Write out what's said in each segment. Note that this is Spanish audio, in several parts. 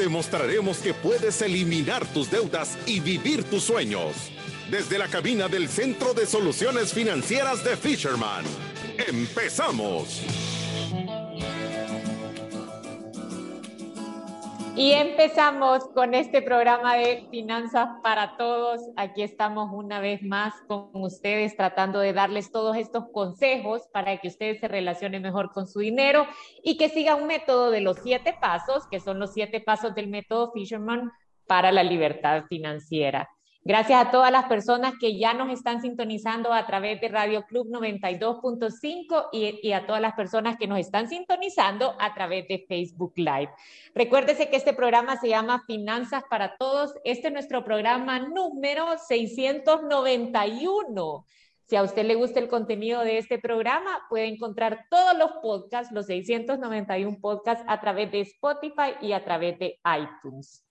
Te mostraremos que puedes eliminar tus deudas y vivir tus sueños. Desde la cabina del Centro de Soluciones Financieras de Fisherman. ¡Empezamos! Y empezamos con este programa de Finanzas para Todos. Aquí estamos una vez más con ustedes tratando de darles todos estos consejos para que ustedes se relacionen mejor con su dinero y que sigan un método de los siete pasos, que son los siete pasos del método Fisherman para la libertad financiera. Gracias a todas las personas que ya nos están sintonizando a través de Radio Club 92.5 y, y, a todas las personas que nos están sintonizando a través de Facebook Live. Recuérdese que este programa se llama Finanzas para Todos. Este es nuestro programa número 691. Si a usted le gusta el contenido de este programa, puede encontrar todos los podcasts, los 691 podcasts, a través de Spotify y a través de iTunes.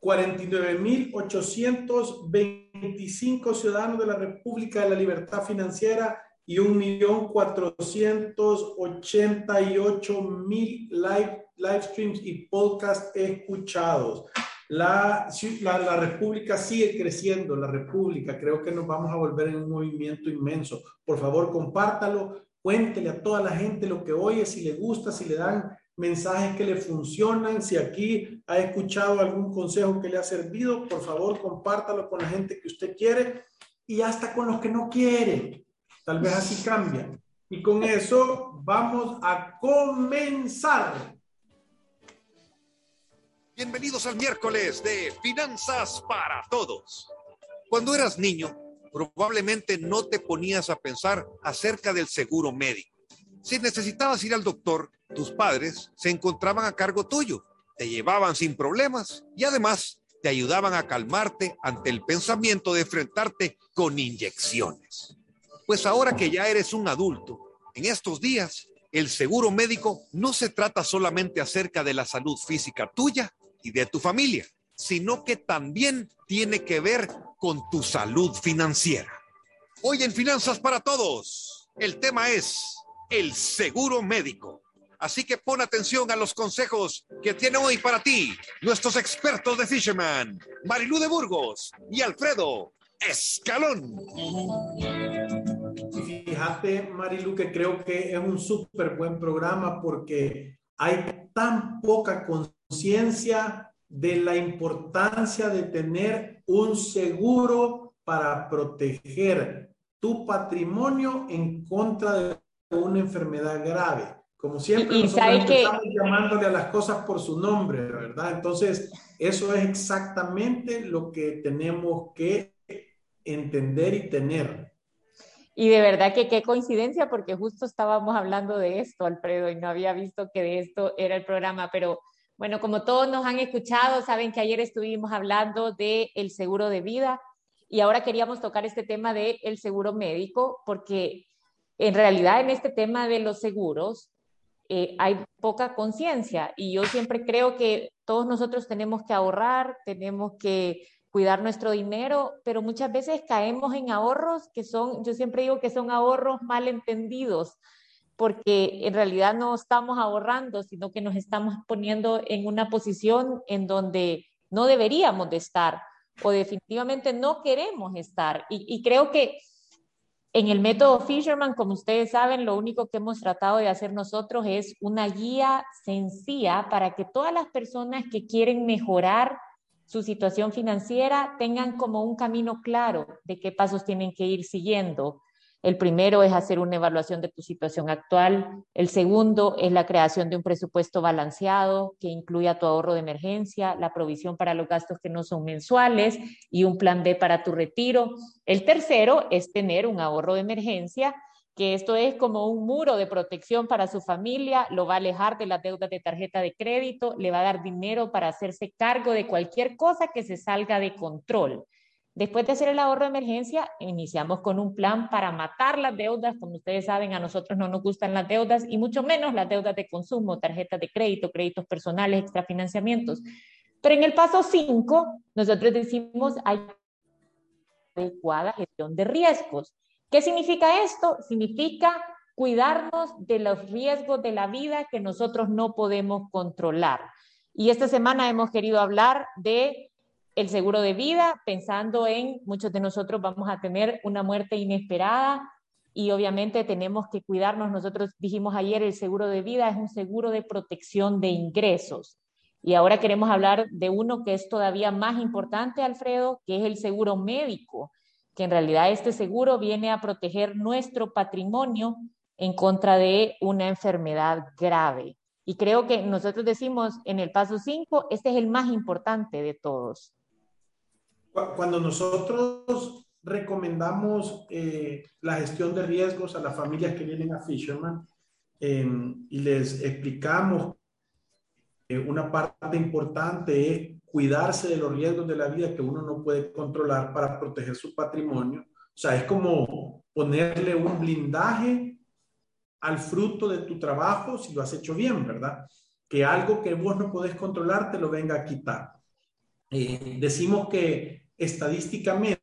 49.825 ciudadanos de la República de la Libertad Financiera y 1.488.000 live, live streams y podcasts escuchados. La, la, la, República sigue creciendo, la República, creo que nos vamos a volver en un movimiento inmenso. Por favor, compártalo, cuéntele a toda la gente lo que oye, si le gusta, si le dan mensajes que le funcionan. Si aquí ha escuchado algún consejo que le ha servido, por favor, compártalo con la gente que usted quiere y hasta con los que no quiere. Tal vez así cambia. Y con eso vamos a comenzar. Bienvenidos al miércoles de Finanzas para Todos. Cuando eras niño, probablemente no te ponías a pensar acerca del seguro médico. Si necesitabas ir al doctor, tus padres se encontraban a cargo tuyo, te llevaban sin problemas y además te ayudaban a calmarte ante el pensamiento de enfrentarte con inyecciones. Pues ahora que ya eres un adulto, en estos días, el seguro médico no se trata solamente acerca de la salud física tuya y de tu familia, sino que también tiene que ver con tu salud financiera. Hoy en Finanzas para Todos, el tema es el seguro médico. Así que pon atención a los consejos que tiene hoy para ti nuestros expertos de Fisherman, Marilú de Burgos y Alfredo Escalón. Fíjate, Marilú, que creo que es un súper buen programa porque hay tan poca conciencia de la importancia de tener un seguro para proteger tu patrimonio en contra de una enfermedad grave. Como siempre, y, nosotros que... estamos llamándole a las cosas por su nombre, ¿verdad? Entonces, eso es exactamente lo que tenemos que entender y tener. Y de verdad que qué coincidencia, porque justo estábamos hablando de esto, Alfredo, y no había visto que de esto era el programa, pero bueno, como todos nos han escuchado, saben que ayer estuvimos hablando del el seguro de vida y ahora queríamos tocar este tema del el seguro médico, porque en realidad en este tema de los seguros eh, hay poca conciencia y yo siempre creo que todos nosotros tenemos que ahorrar, tenemos que cuidar nuestro dinero, pero muchas veces caemos en ahorros que son, yo siempre digo que son ahorros mal entendidos, porque en realidad no estamos ahorrando, sino que nos estamos poniendo en una posición en donde no deberíamos de estar o definitivamente no queremos estar. Y, y creo que En el método Fisherman, como ustedes saben, lo único que hemos tratado de hacer nosotros es una guía sencilla para que todas las personas que quieren mejorar su situación financiera tengan como un camino claro de qué pasos tienen que ir siguiendo. El primero es hacer una evaluación de tu situación actual. El segundo es la creación de un presupuesto balanceado que incluya tu ahorro de emergencia, la provisión para los gastos que no son mensuales y un plan B para tu retiro. El tercero es tener un ahorro de emergencia que esto es como un muro de protección para su familia, lo va a alejar de las deudas de tarjeta de crédito, le va a dar dinero para hacerse cargo de cualquier cosa que se salga de control. Después de hacer el ahorro de emergencia, iniciamos con un plan para matar las deudas. Como ustedes saben, a nosotros no nos gustan las deudas y mucho menos las deudas de consumo, tarjetas de crédito, créditos personales, extrafinanciamientos. Pero en el paso 5, nosotros decimos hay adecuada gestión de riesgos. ¿Qué significa esto? Significa cuidarnos de los riesgos de la vida que nosotros no podemos controlar. Y esta semana hemos querido hablar de el seguro de vida, pensando en muchos de nosotros vamos a tener una muerte inesperada y obviamente tenemos que cuidarnos. Nosotros dijimos ayer, el seguro de vida es un seguro de protección de ingresos. Y ahora queremos hablar de uno que es todavía más importante, Alfredo, que es el seguro médico, que en realidad este seguro viene a proteger nuestro patrimonio en contra de una enfermedad grave. Y creo que nosotros decimos en el paso 5, este es el más importante de todos cuando nosotros recomendamos eh, la gestión de riesgos a las familias que vienen a Fisherman em, y les explicamos que una parte importante es cuidarse de los riesgos de la vida que uno no puede controlar para proteger su patrimonio. O sea, es como ponerle un blindaje al fruto de tu trabajo si lo has hecho bien, ¿verdad? Que algo que vos no podés controlar te lo venga a quitar. Eh, decimos que estadísticamente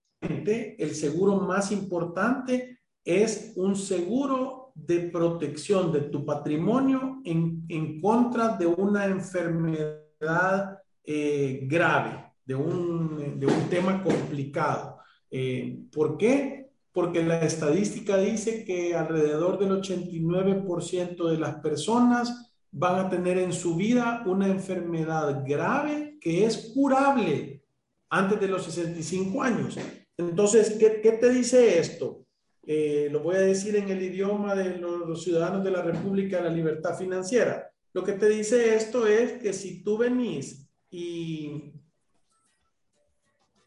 el seguro más importante es un seguro de protección de tu patrimonio en, en contra de una enfermedad eh, grave, de un, de un, tema complicado. Eh, ¿Por qué? Porque la estadística dice que alrededor del 89% de las personas van a tener en su vida una enfermedad grave que es curable antes de los 65 años. Entonces, ¿qué, qué te dice esto? Eh, lo voy a decir en el idioma de los, ciudadanos de la República de la Libertad Financiera. Lo que te dice esto es que si tú venís y,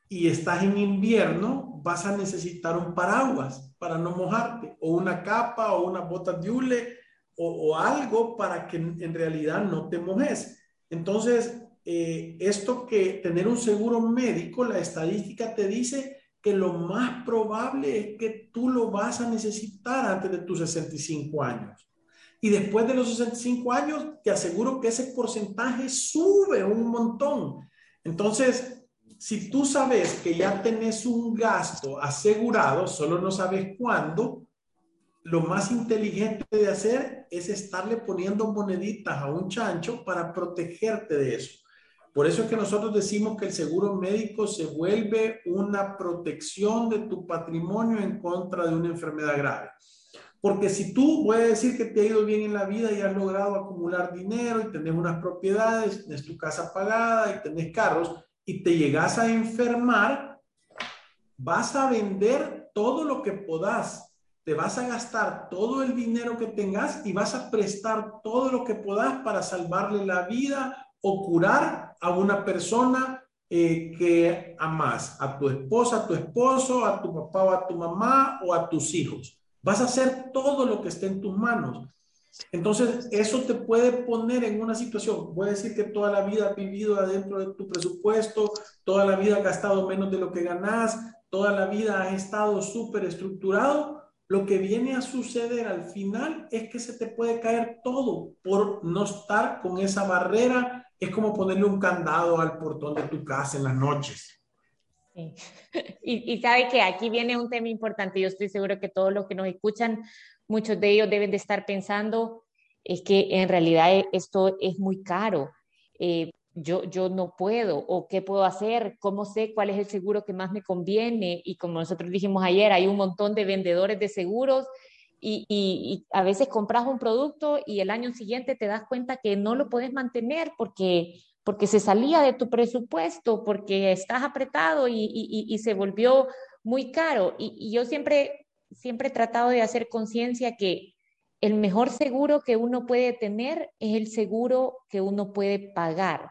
y estás en invierno, vas a necesitar un paraguas para no mojarte, o una capa, o una bota de hule, o, o algo para que en realidad no te mojes. Entonces, eh, esto que tener un seguro médico, la estadística te dice que lo más probable es que tú lo vas a necesitar antes de tus 65 años. Y después de los 65 años, te aseguro que ese porcentaje sube un montón. Entonces, si tú sabes que ya tenés un gasto asegurado, solo no sabes cuándo, lo más inteligente de hacer es estarle poniendo moneditas a un chancho para protegerte de eso. Por eso es que nosotros decimos que el seguro médico se vuelve una protección de tu patrimonio en contra de una enfermedad grave. Porque si tú, a decir que te ha ido bien en la vida y has logrado acumular dinero y tenés unas propiedades, tienes tu casa pagada y tenés carros y te llegas a enfermar, vas a vender todo lo que podás, te vas a gastar todo el dinero que tengas y vas a prestar todo lo que podás para salvarle la vida o curar a una persona eh, que amas, a tu esposa, a tu esposo, a tu papá o a tu mamá o a tus hijos. Vas a hacer todo lo que esté en tus manos. Entonces, eso te puede poner en una situación. Voy a decir que toda la vida has vivido adentro de tu presupuesto, toda la vida has gastado menos de lo que ganas, toda la vida has estado súper estructurado. Lo que viene a suceder al final es que se te puede caer todo por no estar con esa barrera es como ponerle un candado al portón de tu casa en las noches. Y, y, sabe que aquí viene un tema importante. Yo estoy seguro que todos los que nos escuchan, muchos de ellos deben de estar pensando, es que en realidad esto es muy caro. Eh, yo, yo no puedo o qué puedo hacer, cómo sé cuál es el seguro que más me conviene. Y como nosotros dijimos ayer, hay un montón de vendedores de seguros y, a veces compras un producto y el año siguiente te das cuenta que no lo puedes mantener porque, porque se salía de tu presupuesto, porque estás apretado y, y se volvió muy caro. Y, yo siempre, siempre he tratado de hacer conciencia que el mejor seguro que uno puede tener es el seguro que uno puede pagar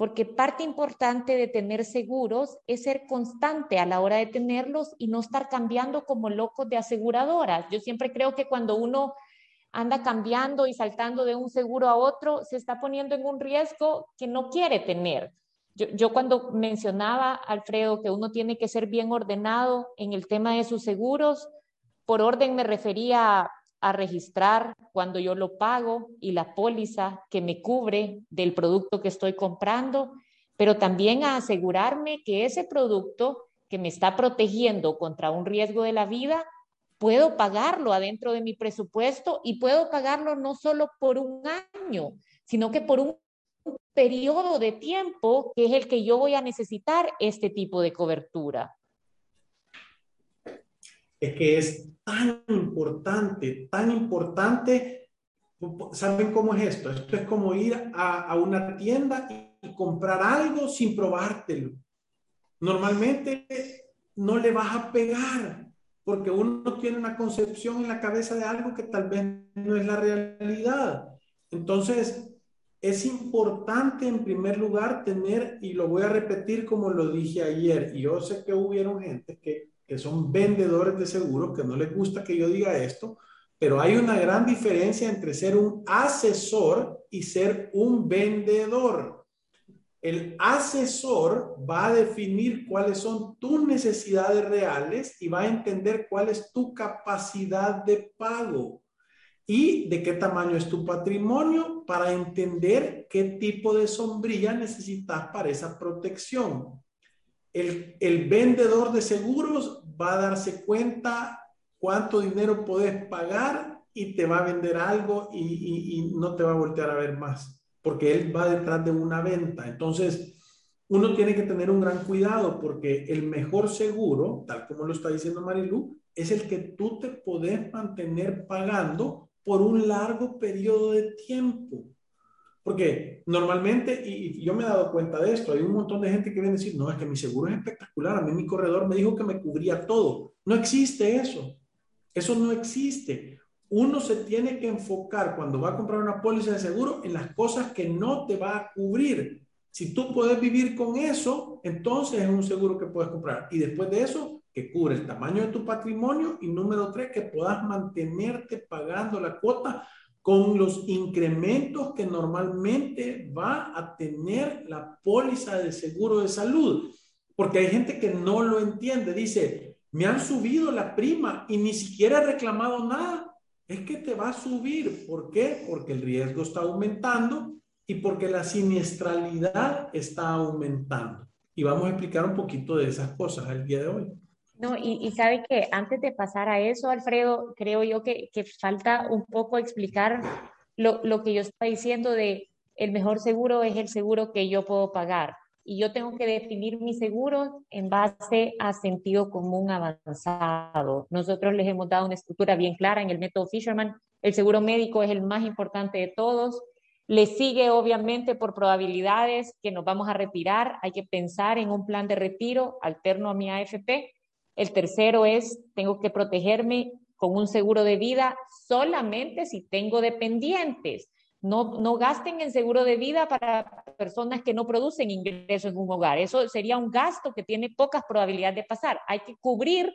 porque parte importante de tener seguros es ser constante a la hora de tenerlos y no estar cambiando como locos de aseguradoras. Yo siempre creo que cuando uno anda cambiando y saltando de un seguro a otro, se está poniendo en un riesgo que no quiere tener. Yo, yo, cuando mencionaba, Alfredo, que uno tiene que ser bien ordenado en el tema de sus seguros, por orden me refería a registrar cuando yo lo pago y la póliza que me cubre del producto que estoy comprando, pero también a asegurarme que ese producto que me está protegiendo contra un riesgo de la vida, puedo pagarlo adentro de mi presupuesto y puedo pagarlo no solo por un año, sino que por un periodo de tiempo que es el que yo voy a necesitar este tipo de cobertura. Es que es tan importante, tan importante. ¿Saben cómo es esto? Esto es como ir a, una tienda y comprar algo sin probártelo. Normalmente no le vas a pegar porque uno tiene una concepción en la cabeza de algo que tal vez no es la realidad. Entonces, es importante en primer lugar tener, y lo voy a repetir como lo dije ayer, y yo sé que hubieron gente que que son vendedores de seguros, que no les gusta que yo diga esto, pero hay una gran diferencia entre ser un asesor y ser un vendedor. El asesor va a definir cuáles son tus necesidades reales y va a entender cuál es tu capacidad de pago y de qué tamaño es tu patrimonio para entender qué tipo de sombrilla necesitas para esa protección. El, el vendedor de seguros va a darse cuenta cuánto dinero puedes pagar y te va a vender algo y, no te va a voltear a ver más, porque él va detrás de una venta. Entonces, uno tiene que tener un gran cuidado porque el mejor seguro, tal como lo está diciendo Marilu, es el que tú te puedes mantener pagando por un largo periodo de tiempo. Porque normalmente, y, yo me he dado cuenta de esto, hay un montón de gente que viene a decir, no, es que mi seguro es espectacular, a mí mi corredor me dijo que me cubría todo. No existe eso. Eso no existe. Uno se tiene que enfocar cuando va a comprar una póliza de seguro en las cosas que no te va a cubrir. Si tú puedes vivir con eso, entonces es un seguro que puedes comprar. Y después de eso, que cubre el tamaño de tu patrimonio. Y número tres, que puedas mantenerte pagando la cuota con los incrementos que normalmente va a tener la póliza de seguro de salud. Porque hay gente que no lo entiende. Dice, me han subido la prima y ni siquiera he reclamado nada. Es que te va a subir. ¿Por qué? Porque el riesgo está aumentando y porque la siniestralidad está aumentando. Y vamos a explicar un poquito de esas cosas el día de hoy. No, y, sabe que antes de pasar a eso, Alfredo, creo yo que, que falta un poco explicar lo, lo, que yo estoy diciendo de el mejor seguro es el seguro que yo puedo pagar. Y yo tengo que definir mi seguro en base a sentido común avanzado. Nosotros les hemos dado una estructura bien clara en el método Fisherman. El seguro médico es el más importante de todos. Le sigue obviamente por probabilidades que nos vamos a retirar. Hay que pensar en un plan de retiro alterno a mi AFP el tercero es, tengo que protegerme con un seguro de vida solamente si tengo dependientes. No, no gasten en seguro de vida para personas que no producen ingresos en un hogar. Eso sería un gasto que tiene pocas probabilidades de pasar. Hay que cubrir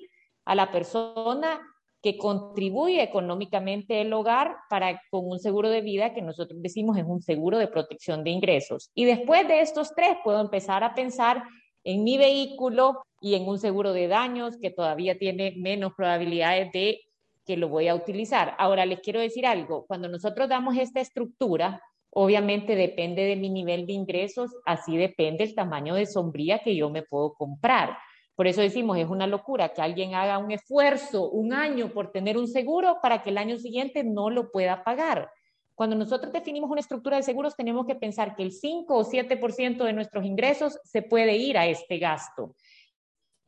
a la persona que contribuye económicamente el hogar para con un seguro de vida que nosotros decimos es un seguro de protección de ingresos. Y después de estos tres puedo empezar a pensar en mi vehículo y en un seguro de daños que todavía tiene menos probabilidades de que lo voy a utilizar. Ahora les quiero decir algo, cuando nosotros damos esta estructura, obviamente depende de mi nivel de ingresos, así depende el tamaño de sombría que yo me puedo comprar. Por eso decimos, es una locura que alguien haga un esfuerzo un año por tener un seguro para que el año siguiente no lo pueda pagar. Cuando nosotros definimos una estructura de seguros, tenemos que pensar que el 5 o 7% de nuestros ingresos se puede ir a este gasto.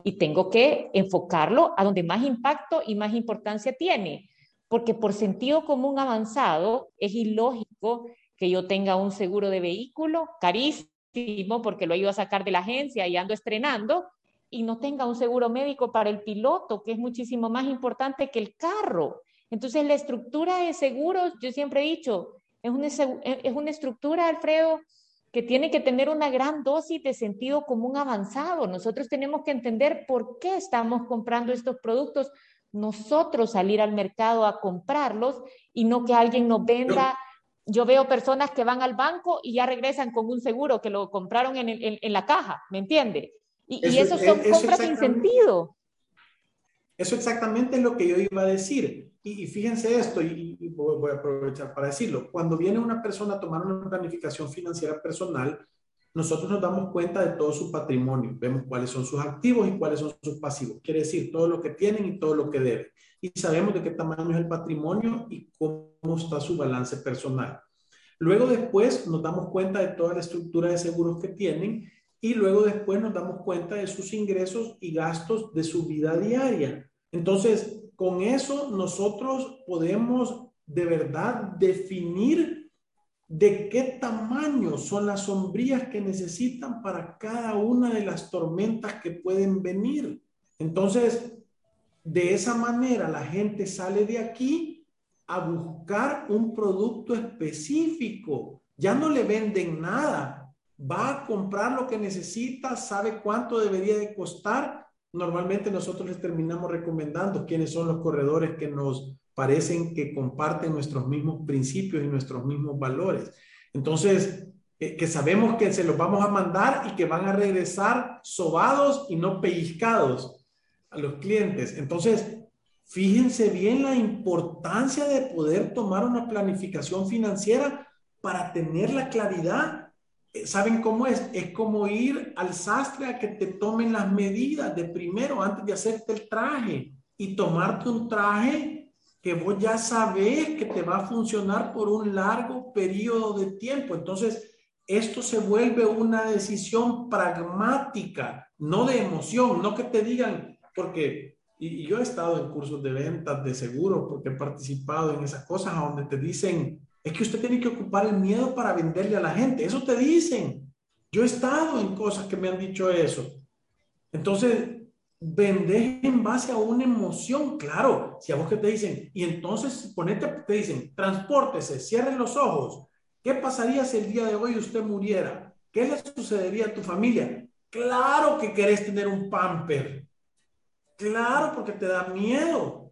Y tengo que enfocarlo a donde más impacto y más importancia tiene. Porque por sentido común avanzado, es ilógico que yo tenga un seguro de vehículo carísimo porque lo he ido a sacar de la agencia y ando estrenando y no tenga un seguro médico para el piloto, que es muchísimo más importante que el carro. Entonces, la estructura de seguros, yo siempre he dicho, es una, es una estructura, Alfredo, que tiene que tener una gran dosis de sentido común avanzado. Nosotros tenemos que entender por qué estamos comprando estos productos, nosotros salir al mercado a comprarlos y no que alguien nos venda. Yo veo personas que van al banco y ya regresan con un seguro que lo compraron en, en, la caja, ¿me entiende? Y eso, y son compras sin sentido. Eso exactamente es lo que yo iba a decir. Y, fíjense esto, y, voy, a aprovechar para decirlo. Cuando viene una persona a tomar una planificación financiera personal, nosotros nos damos cuenta de todo su patrimonio. Vemos cuáles son sus activos y cuáles son sus pasivos. Quiere decir, todo lo que tienen y todo lo que deben. Y sabemos de qué tamaño es el patrimonio y cómo está su balance personal. Luego después nos damos cuenta de toda la estructura de seguros que tienen y luego después nos damos cuenta de sus ingresos y gastos de su vida diaria. Entonces, con eso nosotros podemos de verdad definir de qué tamaño son las sombrías que necesitan para cada una de las tormentas que pueden venir. Entonces, de esa manera la gente sale de aquí a buscar un producto específico. Ya no le venden nada, va a comprar lo que necesita, sabe cuánto debería de costar. Normalmente nosotros les terminamos recomendando quiénes son los corredores que nos parecen que comparten nuestros mismos principios y nuestros mismos valores. Entonces, eh, que sabemos que se los vamos a mandar y que van a regresar sobados y no pellizcados a los clientes. Entonces, fíjense bien la importancia de poder tomar una planificación financiera para tener la claridad ¿Saben cómo es? Es como ir al sastre a que te tomen las medidas de primero antes de hacerte el traje y tomarte un traje que vos ya sabés que te va a funcionar por un largo periodo de tiempo. Entonces, esto se vuelve una decisión pragmática, no de emoción, no que te digan, porque, y, yo he estado en cursos de ventas de seguro, porque he participado en esas cosas donde te dicen, es que usted tiene que ocupar el miedo para venderle a la gente. Eso te dicen. Yo he estado en cosas que me han dicho eso. Entonces, vender en base a una emoción, claro. Si a vos que te dicen, y entonces ponete, te dicen, transpórtese, cierre los ojos. ¿Qué pasaría si el día de hoy usted muriera? ¿Qué le sucedería a tu familia? Claro que querés tener un pamper. Claro, porque te da miedo.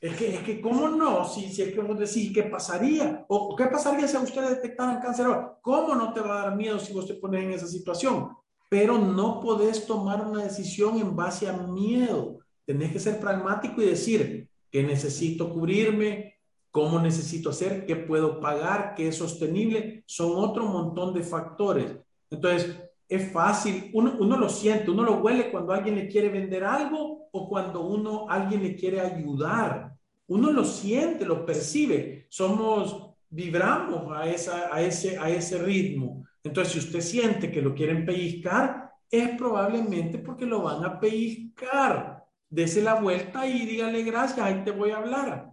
Es que, es que, ¿cómo no? Si, si es que vos decís, ¿qué pasaría? ¿O qué pasaría si a usted detectaran cáncer ahora? ¿Cómo no te va a dar miedo si vos te pones en esa situación? Pero no podés tomar una decisión en base a miedo. Tenés que ser pragmático y decir, ¿qué necesito cubrirme? ¿Cómo necesito hacer? ¿Qué puedo pagar? ¿Qué es sostenible? Son otro montón de factores. Entonces, es fácil, uno, uno lo siente, uno lo huele cuando alguien le quiere vender algo o cuando uno, alguien le quiere ayudar. Uno lo siente, lo percibe. Somos, vibramos a, esa, a, ese, a ese ritmo. Entonces, si usted siente que lo quieren pellizcar, es probablemente porque lo van a pellizcar. Dese la vuelta y dígale gracias, ahí te voy a hablar.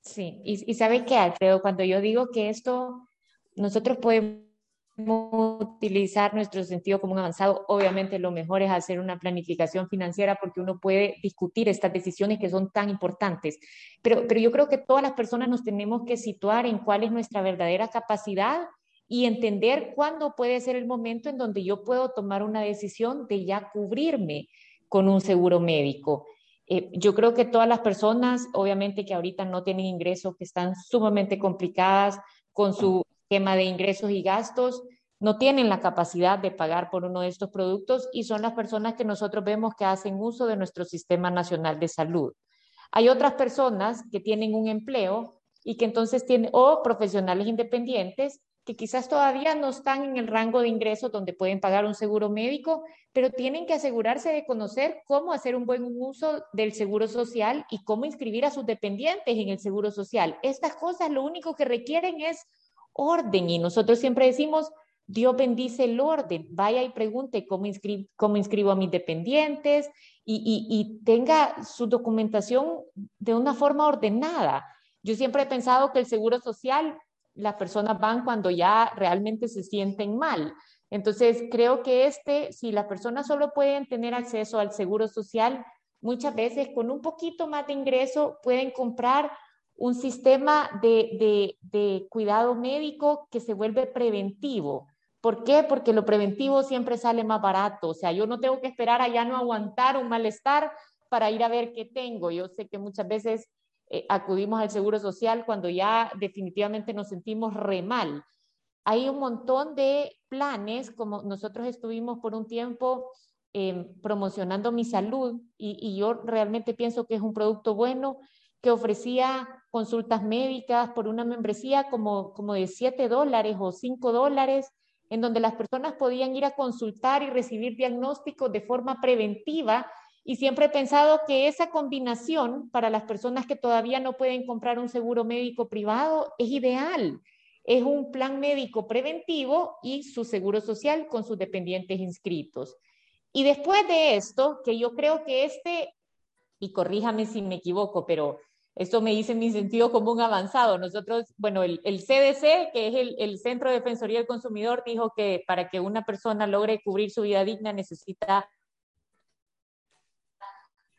Sí, y, y sabe qué, Alfredo, cuando yo digo que esto, nosotros podemos utilizar nuestro sentido común avanzado. Obviamente lo mejor es hacer una planificación financiera porque uno puede discutir estas decisiones que son tan importantes. Pero, pero yo creo que todas las personas nos tenemos que situar en cuál es nuestra verdadera capacidad y entender cuándo puede ser el momento en donde yo puedo tomar una decisión de ya cubrirme con un seguro médico. Eh, yo creo que todas las personas, obviamente que ahorita no tienen ingresos, que están sumamente complicadas con su esquema de ingresos y gastos, no tienen la capacidad de pagar por uno de estos productos y son las personas que nosotros vemos que hacen uso de nuestro sistema nacional de salud. Hay otras personas que tienen un empleo y que entonces tienen, o profesionales independientes que quizás todavía no están en el rango de ingresos donde pueden pagar un seguro médico, pero tienen que asegurarse de conocer cómo hacer un buen uso del seguro social y cómo inscribir a sus dependientes en el seguro social. Estas cosas lo único que requieren es orden y nosotros siempre decimos, Dios bendice el orden, vaya y pregunte cómo, inscribo a mis dependientes y, y tenga su documentación de una forma ordenada. Yo siempre he pensado que el seguro social las personas van cuando ya realmente se sienten mal. Entonces, creo que este, si las personas solo pueden tener acceso al seguro social, muchas veces con un poquito más de ingreso pueden comprar un sistema de, de, cuidado médico que se vuelve preventivo. ¿Por qué? Porque lo preventivo siempre sale más barato. O sea, yo no tengo que esperar a ya no aguantar un malestar para ir a ver qué tengo. Yo sé que muchas veces eh, acudimos al Seguro Social cuando ya definitivamente nos sentimos re mal. Hay un montón de planes, como nosotros estuvimos por un tiempo em, promocionando mi salud y, yo realmente pienso que es un producto bueno que ofrecía consultas médicas por una membresía como, como de 7 dólares o 5 dólares, en donde las personas podían ir a consultar y recibir diagnósticos de forma preventiva y siempre he pensado que esa combinación para las personas que todavía no pueden comprar un seguro médico privado es ideal. Es un plan médico preventivo y su seguro social con sus dependientes inscritos. Y después de esto, que yo creo que este, y corríjame si me equivoco, pero esto me dice mi sentido común avanzado. Nosotros, bueno, el, CDC, que es el, el, Centro de Defensoría del Consumidor, dijo que para que una persona logre cubrir su vida digna necesita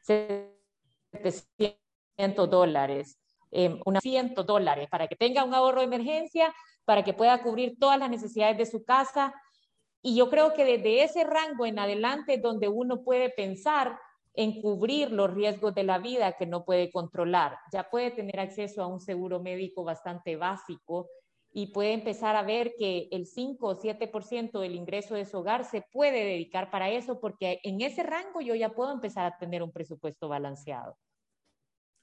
700 dólares, eh, unos 100 dólares, para que tenga un ahorro de emergencia, para que pueda cubrir todas las necesidades de su casa. Y yo creo que desde ese rango en adelante donde uno puede pensar en cubrir los riesgos de la vida que no puede controlar. Ya puede tener acceso a un seguro médico bastante básico y puede empezar a ver que el 5 o 7% del ingreso de su hogar se puede dedicar para eso, porque en ese rango yo ya puedo empezar a tener un presupuesto balanceado.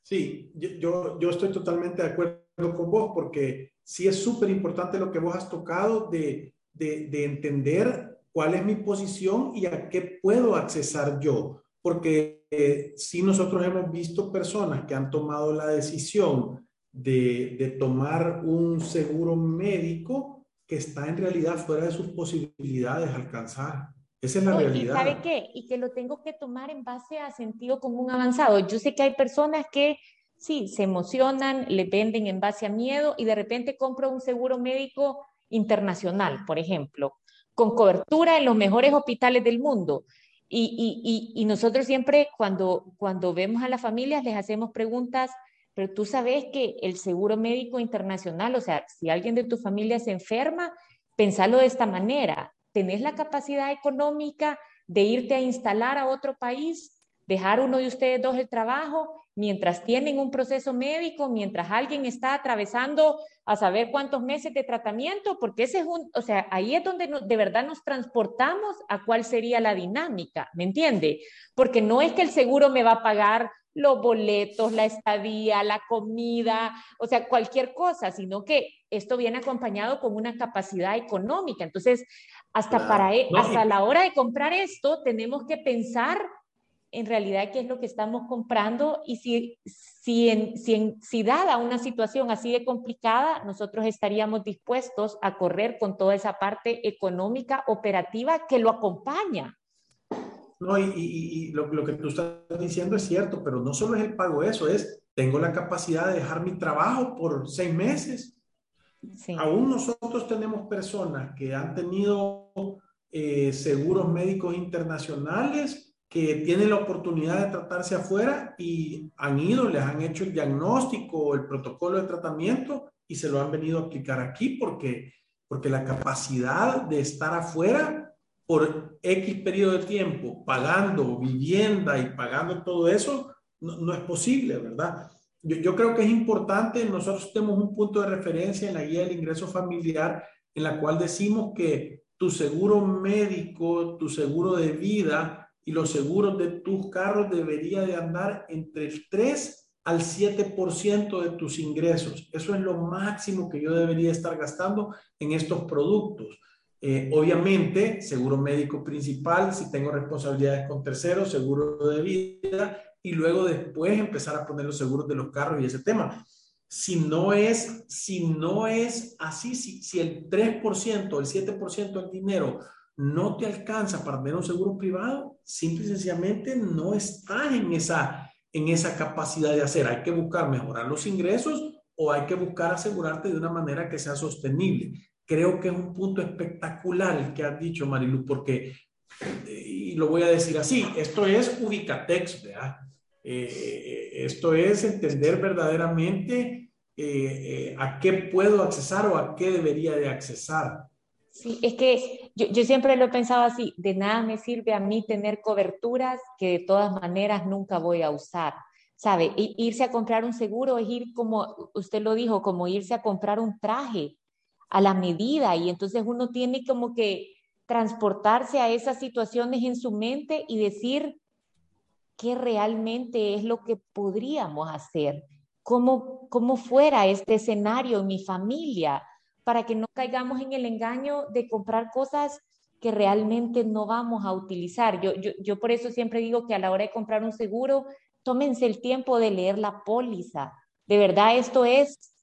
Sí, yo, yo estoy totalmente de acuerdo con vos, porque sí es súper importante lo que vos has tocado de, de, de entender cuál es mi posición y a qué puedo accesar yo, porque eh, si nosotros hemos visto personas que han tomado la decisión de, tomar un seguro médico que está en realidad fuera de sus posibilidades alcanzar. Esa es la realidad. ¿Y sabe qué? Y que lo tengo que tomar en base a sentido común avanzado. Yo sé que hay personas que sí, se emocionan, le venden en base a miedo y de repente compro un seguro médico internacional, por ejemplo, con cobertura en los mejores hospitales del mundo. Y, nosotros siempre cuando, cuando vemos a las familias les hacemos preguntas pero tú sabes que el seguro médico internacional, o sea, si alguien de tu familia se enferma, pensalo de esta manera, tenés la capacidad económica de irte a instalar a otro país, dejar uno de ustedes dos el trabajo, mientras tienen un proceso médico, mientras alguien está atravesando a saber cuántos meses de tratamiento, porque ese es un, o sea, ahí es donde de verdad nos transportamos a cuál sería la dinámica, ¿me entiende? Porque no es que el seguro me va a pagar los boletos, la estadía, la comida, o sea, cualquier cosa, sino que esto viene acompañado con una capacidad económica. Entonces, hasta, para, e, hasta la hora de comprar esto, tenemos que pensar en realidad qué es lo que estamos comprando y si, si, en, si, si dada una situación así de complicada, nosotros estaríamos dispuestos a correr con toda esa parte económica, operativa que lo acompaña. No, y, lo, que tú estás diciendo es cierto, pero no solo es el pago eso, es, tengo la capacidad de dejar mi trabajo por seis meses. Aún nosotros tenemos personas que han tenido eh, seguros médicos internacionales que tienen la oportunidad de tratarse afuera y han ido, les han hecho el diagnóstico, el protocolo de tratamiento y se lo han venido a aplicar aquí porque, porque la capacidad de estar afuera por X periodo de tiempo pagando vivienda y pagando todo eso, no, es posible, ¿verdad? Yo, yo, creo que es importante, nosotros tenemos un punto de referencia en la guía del ingreso familiar en la cual decimos que tu seguro médico, tu seguro de vida y los seguros de tus carros debería de andar entre el 3 al 7% de tus ingresos. Eso es lo máximo que yo debería estar gastando en estos productos. Eh, obviamente, seguro médico principal, si tengo responsabilidades con terceros, seguro de vida y luego después empezar a poner los seguros de los carros y ese tema. Si no es, si no es así, si, si el 3%, el 7% del dinero no te alcanza para tener un seguro privado, simple y sencillamente no estás en esa, en esa capacidad de hacer. Hay que buscar mejorar los ingresos o hay que buscar asegurarte de una manera que sea sostenible. Creo que es un punto espectacular el que has dicho, Marilu, porque, eh, y lo voy a decir así, esto es Ubicatex, ¿verdad? Eh, esto es entender verdaderamente eh, a qué puedo accesar o a qué debería de accesar. Sí, es que yo, siempre lo he pensado así, de nada me sirve a mí tener coberturas que de todas maneras nunca voy a usar. ¿Sabe? irse a comprar un seguro es ir como, usted lo dijo, como irse a comprar un traje a la medida y entonces uno tiene como que transportarse a esas situaciones en su mente y decir qué realmente es lo que podríamos hacer, cómo, cómo fuera este escenario en mi familia, para que no caigamos en el engaño de comprar cosas que realmente no vamos a utilizar. Yo, yo, yo por eso siempre digo que a la hora de comprar un seguro, tómense el tiempo de leer la póliza. De verdad, esto es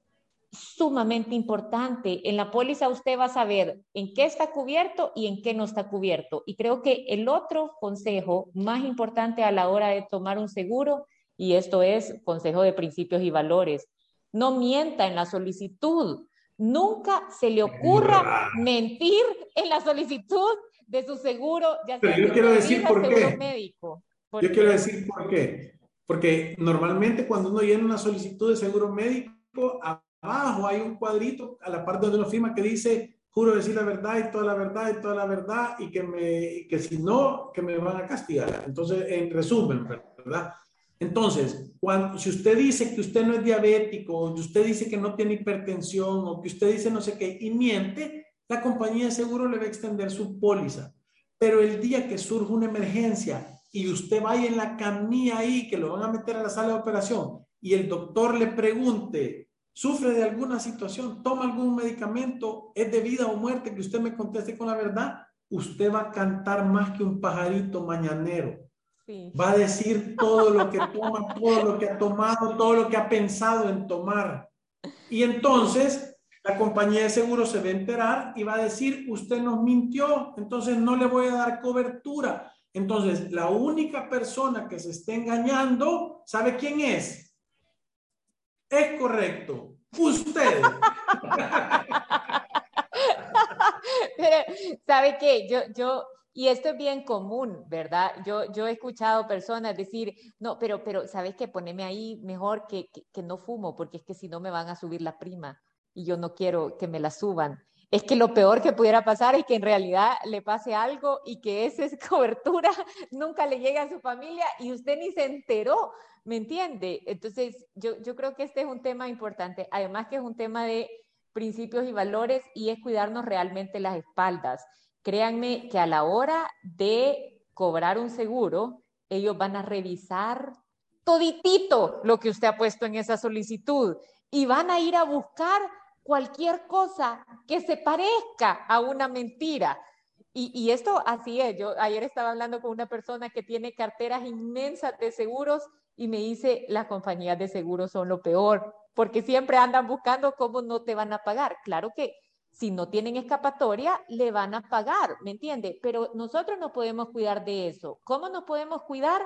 sumamente importante. En la póliza usted va a saber en qué está cubierto y en qué no está cubierto. Y creo que el otro consejo más importante a la hora de tomar un seguro, y esto es consejo de principios y valores, no mienta en la solicitud. Nunca se le ocurra mentir en la solicitud de su seguro, ya sea yo quiero decir por qué. médico. yo quiero decir por qué. Porque normalmente cuando uno llena una solicitud de seguro médico, abajo hay un cuadrito a la parte donde uno firma que dice juro decir la verdad y toda la verdad y toda la verdad y que, me, que si no, que me van a castigar. Entonces, en resumen, ¿verdad? Entonces, cuando, si usted dice que usted no es diabético, o que usted dice que no tiene hipertensión, o que usted dice no sé qué, y miente, la compañía de seguro le va a extender su póliza. Pero el día que surge una emergencia y usted vaya en la camilla ahí, que lo van a meter a la sala de operación, y el doctor le pregunte, ¿sufre de alguna situación? ¿Toma algún medicamento? ¿Es de vida o muerte? Que usted me conteste con la verdad. Usted va a cantar más que un pajarito mañanero Va a decir todo lo que toma, todo lo que ha tomado, todo lo que ha pensado en tomar. Y entonces la compañía de seguro se va a enterar y va a decir, usted nos mintió, entonces no le voy a dar cobertura. Entonces, la única persona que se está engañando, ¿sabe quién es? Es correcto, usted. ¿sabe qué? Yo, yo, y esto es bien común, ¿verdad? Yo, he escuchado personas decir, no, pero, pero, ¿sabes qué? Poneme ahí mejor que, que, no fumo, porque es que si no me van a subir la prima y yo no quiero que me la suban. Es que lo peor que pudiera pasar es que en realidad le pase algo y que esa cobertura nunca le llegue a su familia y usted ni se enteró, ¿me entiende? Entonces, yo, yo creo que este es un tema importante, además que es un tema de principios y valores y es cuidarnos realmente las espaldas. Créanme que a la hora de cobrar un seguro, ellos van a revisar toditito lo que usted ha puesto en esa solicitud y van a ir a buscar cualquier cosa que se parezca a una mentira. Y, y, esto así es. Yo ayer estaba hablando con una persona que tiene carteras inmensas de seguros y me dice, las compañías de seguros son lo peor, porque siempre andan buscando cómo no te van a pagar. Claro que si no tienen escapatoria, le van a pagar, ¿me entiende? Pero nosotros no podemos cuidar de eso. ¿Cómo nos podemos cuidar?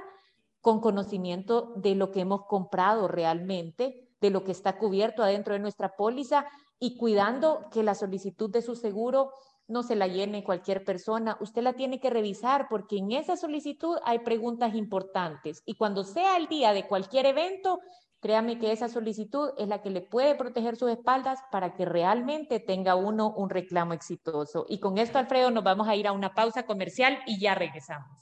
Con conocimiento de lo que hemos comprado realmente, de lo que está cubierto adentro de nuestra póliza y cuidando que la solicitud de su seguro no se la llene cualquier persona. Usted la tiene que revisar porque en esa solicitud hay preguntas importantes y cuando sea el día de cualquier evento, Créame que esa solicitud es la que le puede proteger sus espaldas para que realmente tenga uno un reclamo exitoso. Y con esto, Alfredo, nos vamos a ir a una pausa comercial y ya regresamos.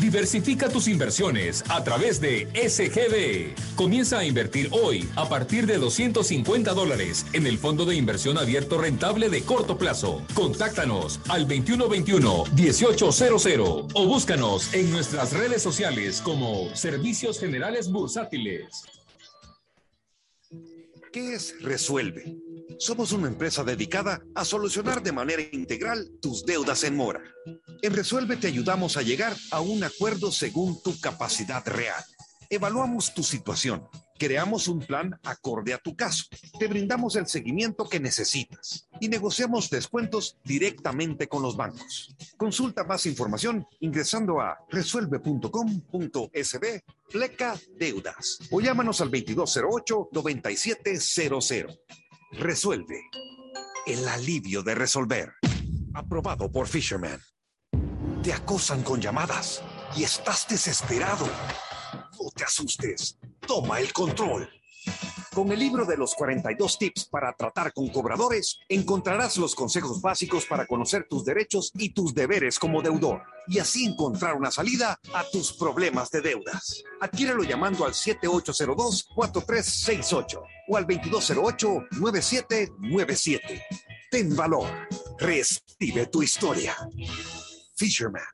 Diversifica tus inversiones a través de SGB. Comienza a invertir hoy a partir de 250 dólares en el Fondo de Inversión Abierto Rentable de corto plazo. Contáctanos al 2121-1800 o búscanos en nuestras redes sociales como Servicios Generales Bursátiles. ¿Qué es Resuelve? Somos una empresa dedicada a solucionar de manera integral tus deudas en mora. En Resuelve te ayudamos a llegar a un acuerdo según tu capacidad real. Evaluamos tu situación, creamos un plan acorde a tu caso, te brindamos el seguimiento que necesitas y negociamos descuentos directamente con los bancos. Consulta más información ingresando a resuelve.com.sb pleca deudas o llámanos al 2208-9700. Resuelve. El alivio de resolver. Aprobado por Fisherman. Te acosan con llamadas y estás desesperado. No te asustes. Toma el control. Con el libro de los 42 tips para tratar con cobradores, encontrarás los consejos básicos para conocer tus derechos y tus deberes como deudor y así encontrar una salida a tus problemas de deudas. Adquiérelo llamando al 7802-4368 o al 2208-9797. Ten valor. Reescribe tu historia. Fisherman.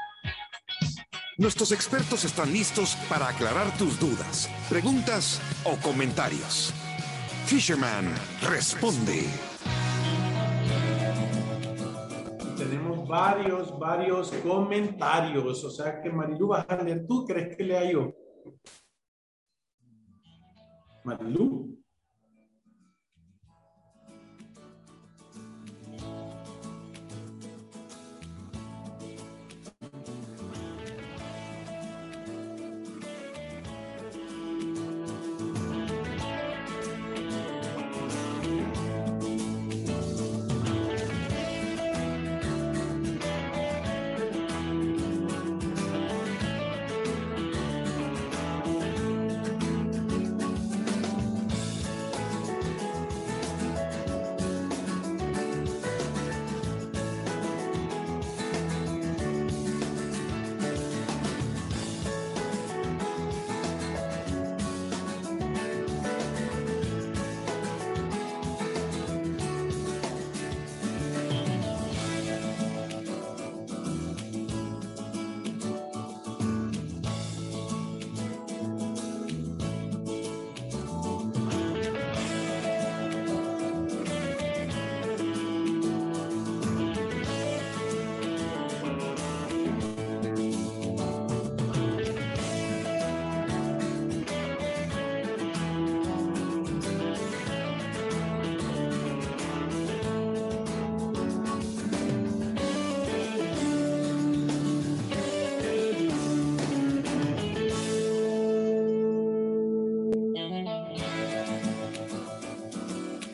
Nuestros expertos están listos para aclarar tus dudas, preguntas o comentarios. Fisherman responde. Tenemos varios, varios comentarios. O sea que Marilu vas a leer. ¿Tú crees que lea yo? Marilu.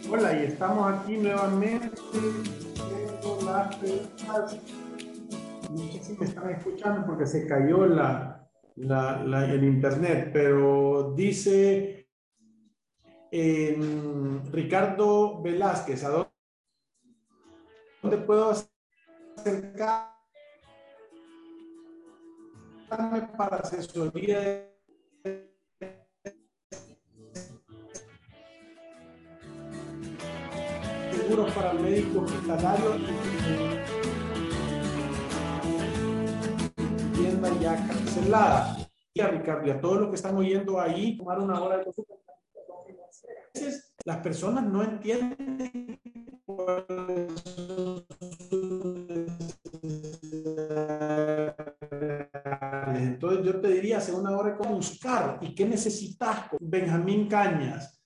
Hola, y estamos aquí nuevamente viendo las preguntas. No sé si me están escuchando porque se cayó la, el internet, pero dice Ricardo Velázquez, ¿a dónde, dónde puedo acercarme para asesoría de seguros para médicos hospitalarios y tienda ya cancelada. Y a Ricardo y a todos los que están oyendo ahí, tomar una hora de. A veces las personas no entienden Entonces yo te diría, hace una hora, ¿cómo buscar? ¿Y qué necesitas? Benjamín Cañas.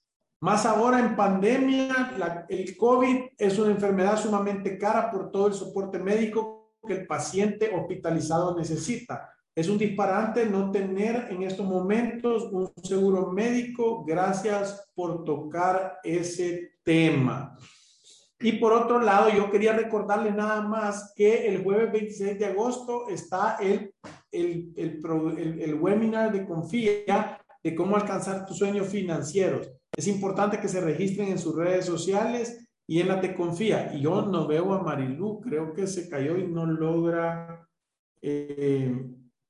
Más ahora en pandemia, el COVID es una enfermedad sumamente cara por todo el soporte médico que el paciente hospitalizado necesita. Es un disparante no tener en estos momentos un seguro médico. Gracias por tocar ese tema. Y por otro lado, yo quería recordarles nada más que el jueves 26 de agosto está el, el, el, el, webinar de Confía de cómo alcanzar tus sueños financieros. Es importante que se registren en sus redes sociales y en la de Confía. Y yo no veo a Marilu, creo que se cayó y no logra eh,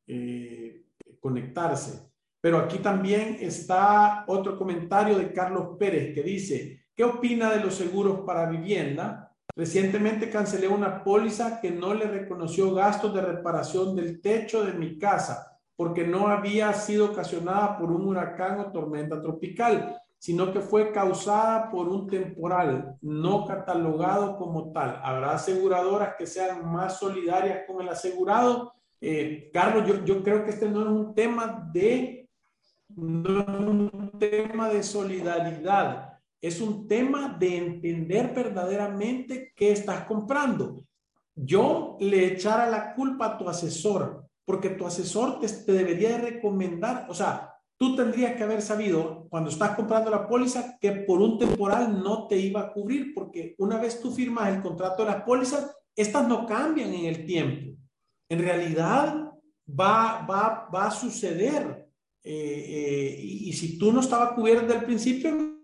eh, conectarse. Pero aquí también está otro comentario de Carlos Pérez que dice, ¿Qué opina de los seguros para vivienda? Recientemente cancelé una póliza que no le reconoció gastos de reparación del techo de mi casa porque no había sido ocasionada por un huracán o tormenta tropical, sino que fue causada por un temporal no catalogado como tal. ¿Habrá aseguradoras que sean más solidarias con el asegurado? Eh, Carlos, yo, yo creo que este no es un tema de, no es un tema de solidaridad es un tema de entender verdaderamente qué estás comprando. Yo le echara la culpa a tu asesor, porque tu asesor te, debería de recomendar, o sea, tú tendrías que haber sabido cuando estás comprando la póliza que por un temporal no te iba a cubrir, porque una vez tú firmas el contrato de las pólizas, estas no cambian en el tiempo. En realidad va, va, va a suceder. Eh, eh, y, si tú no estabas cubierto desde principio,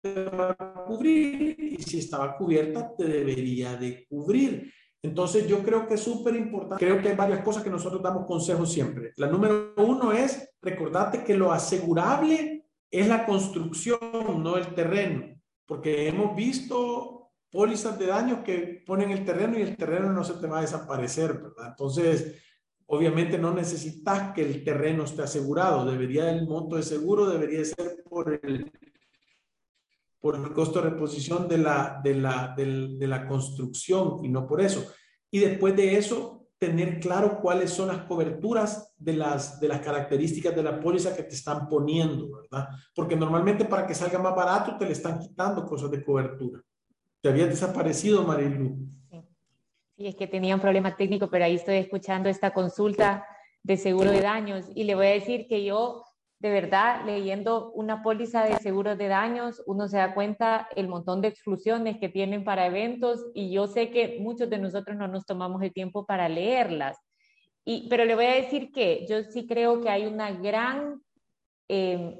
te va a cubrir y si estaba cubierta te debería de cubrir. Entonces yo creo que es súper importante, creo que hay varias cosas que nosotros damos consejos siempre. La número uno es recordarte que lo asegurable es la construcción, no el terreno, porque hemos visto pólizas de daño que ponen el terreno y el terreno no se te va a desaparecer, ¿verdad? Entonces, obviamente no necesitas que el terreno esté asegurado, debería el monto de seguro, debería ser por el, por el costo de reposición de la, de, la, de, la construcción y no por eso. Y después de eso, tener claro cuáles son las coberturas de las, de las características de la póliza que te están poniendo, ¿verdad? Porque normalmente para que salga más barato te le están quitando cosas de cobertura. Te había desaparecido, Marilu. Sí, es que tenía un problema técnico, pero ahí estoy escuchando esta consulta de seguro de daños y le voy a decir que yo, de verdad, leyendo una póliza de seguro de daños, uno se da cuenta el montón de exclusiones que tienen para eventos y yo sé que muchos de nosotros no nos tomamos el tiempo para leerlas. Y, pero le voy a decir que yo sí creo que hay una gran em,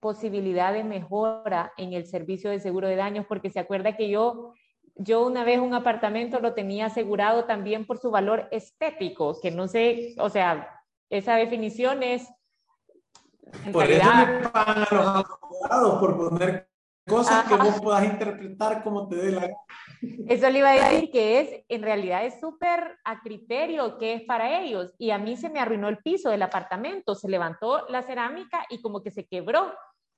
posibilidad de mejora en el servicio de seguro de daños porque se acuerda que yo yo una vez un apartamento lo tenía asegurado también por su valor estético, que no sé, o sea, esa definición es... Por eso me pagan a los abogados, por poner cosas que vos puedas interpretar como te dé la Eso le iba a decir que es, en realidad es súper a criterio que es para ellos. Y a mí se me arruinó el piso del apartamento, se levantó la cerámica y como que se quebró.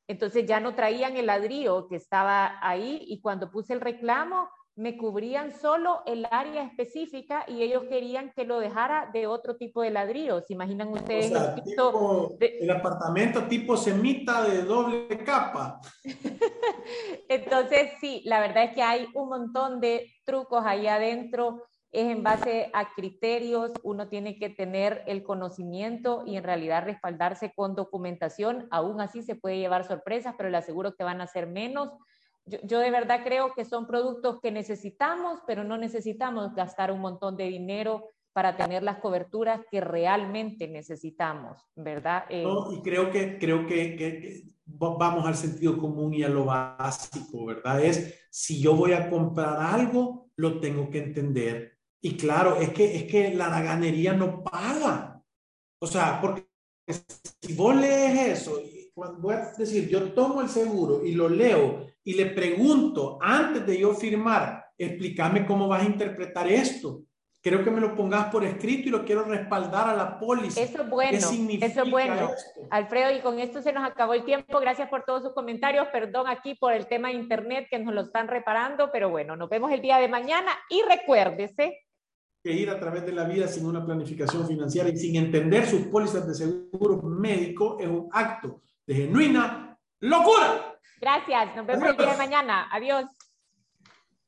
Entonces ya no traían el ladrillo que estaba ahí y cuando puse el reclamo, me cubrían solo el área específica y ellos querían que lo dejara de otro tipo de ladrillos. imaginan ustedes el, apartamento tipo semita de doble capa? Entonces, sí, la verdad es que hay un montón de trucos ahí adentro. Es en base a criterios, uno tiene que tener el conocimiento y en realidad respaldarse con documentación. Aún así se puede llevar sorpresas, pero le aseguro que van a ser menos yo, de verdad creo que son productos que necesitamos, pero no necesitamos gastar un montón de dinero para tener las coberturas que realmente necesitamos, ¿verdad? Eh, y creo que, creo que, vamos al sentido común y a lo básico, ¿verdad? Es si yo voy a comprar algo, lo tengo que entender. Y claro, es que, es que la ganería no paga. O sea, porque si vos lees eso, voy a decir, yo tomo el seguro y lo leo y le pregunto antes de yo firmar, explícame cómo vas a interpretar esto. Creo que me lo pongas por escrito y lo quiero respaldar a la póliza. Eso es bueno. eso es bueno. Alfredo, y con esto se nos acabó el tiempo. Gracias por todos sus comentarios. Perdón aquí por el tema de internet que nos lo están reparando, pero bueno, nos vemos el día de mañana y recuérdese que ir a través de la vida sin una planificación financiera y sin entender sus pólizas de seguro médico es un acto de genuina locura. Gracias. Nos vemos el día de mañana. Adiós.